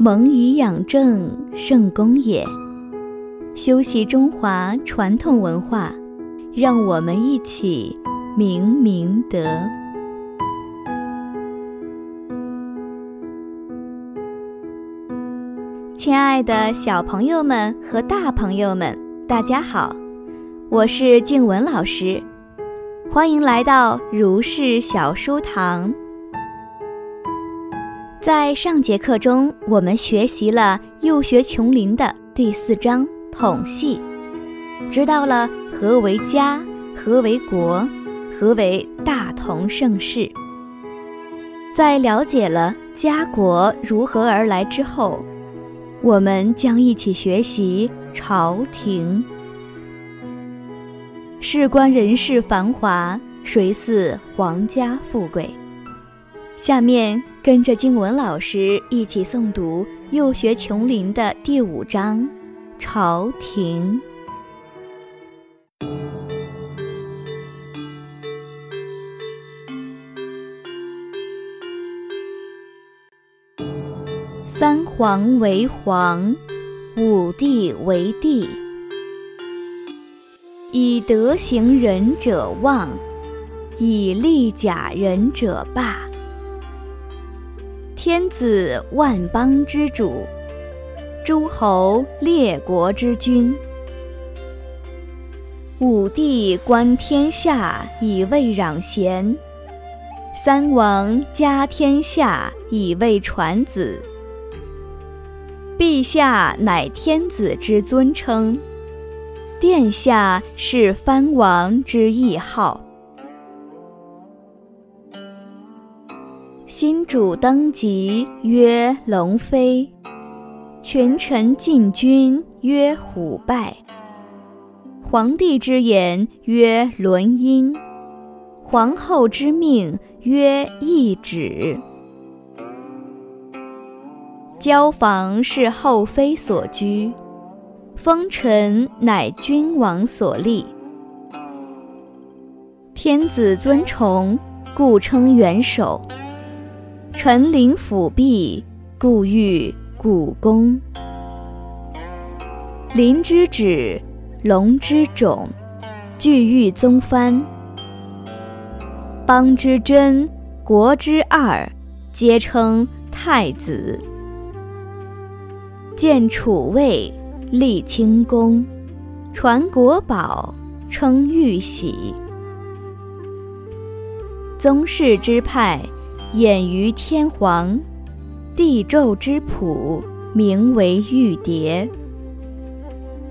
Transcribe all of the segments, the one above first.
蒙以养正，圣功也。修习中华传统文化，让我们一起明明德。亲爱的小朋友们和大朋友们，大家好，我是静文老师，欢迎来到如是小书堂。在上节课中，我们学习了《幼学琼林》的第四章“统系”，知道了何为家，何为国，何为大同盛世。在了解了家国如何而来之后，我们将一起学习朝廷。事关人世繁华，谁似皇家富贵？下面跟着静文老师一起诵读《幼学琼林》的第五章《朝廷》。三皇为皇，五帝为帝，以德行仁者旺，以利假仁者霸。天子万邦之主，诸侯列国之君。五帝观天下以为攘贤，三王家天下以为传子。陛下乃天子之尊称，殿下是藩王之谥号。新主登基曰龙飞，群臣进军曰虎败。皇帝之言曰轮音，皇后之命曰懿旨。交房是后妃所居，封臣乃君王所立。天子尊崇，故称元首。臣临辅弼，故欲古宫。临之旨，龙之种，俱欲宗藩。邦之真，国之二，皆称太子。建储位，立清宫，传国宝，称玉玺。宗室之派。演于天皇，帝胄之谱，名为玉牒。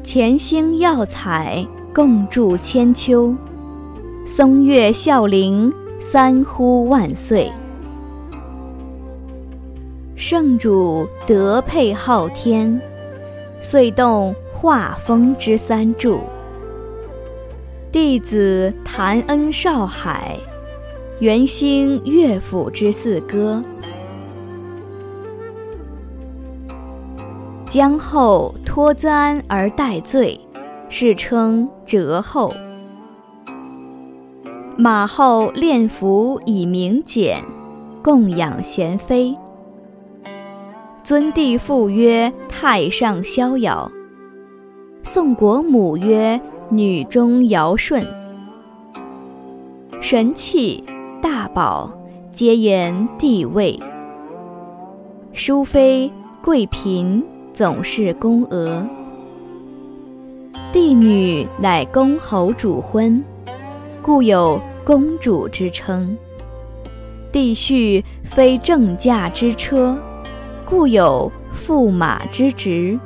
乾星耀彩，共筑千秋；松月孝陵，三呼万岁。圣主德配昊天，遂动画风之三柱。弟子谭恩少海。元兴乐府之四歌，姜后托簪而戴罪，世称折后。马后练服以明简，供养贤妃。尊帝父曰太上逍遥，宋国母曰女中尧舜。神器。大宝皆言帝位，淑妃贵嫔总是宫娥，帝女乃公侯主婚，故有公主之称。帝婿非正驾之车，故有驸马之职。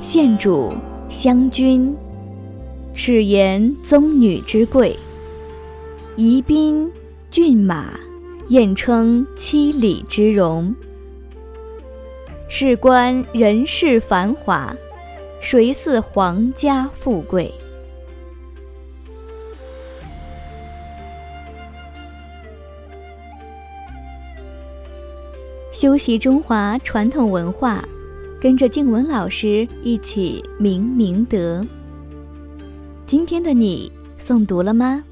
献主襄君，耻言宗女之贵。宜宾骏马，宴称七里之容。事关人世繁华，谁似皇家富贵？修习中华传统文化，跟着静文老师一起明明德。今天的你诵读了吗？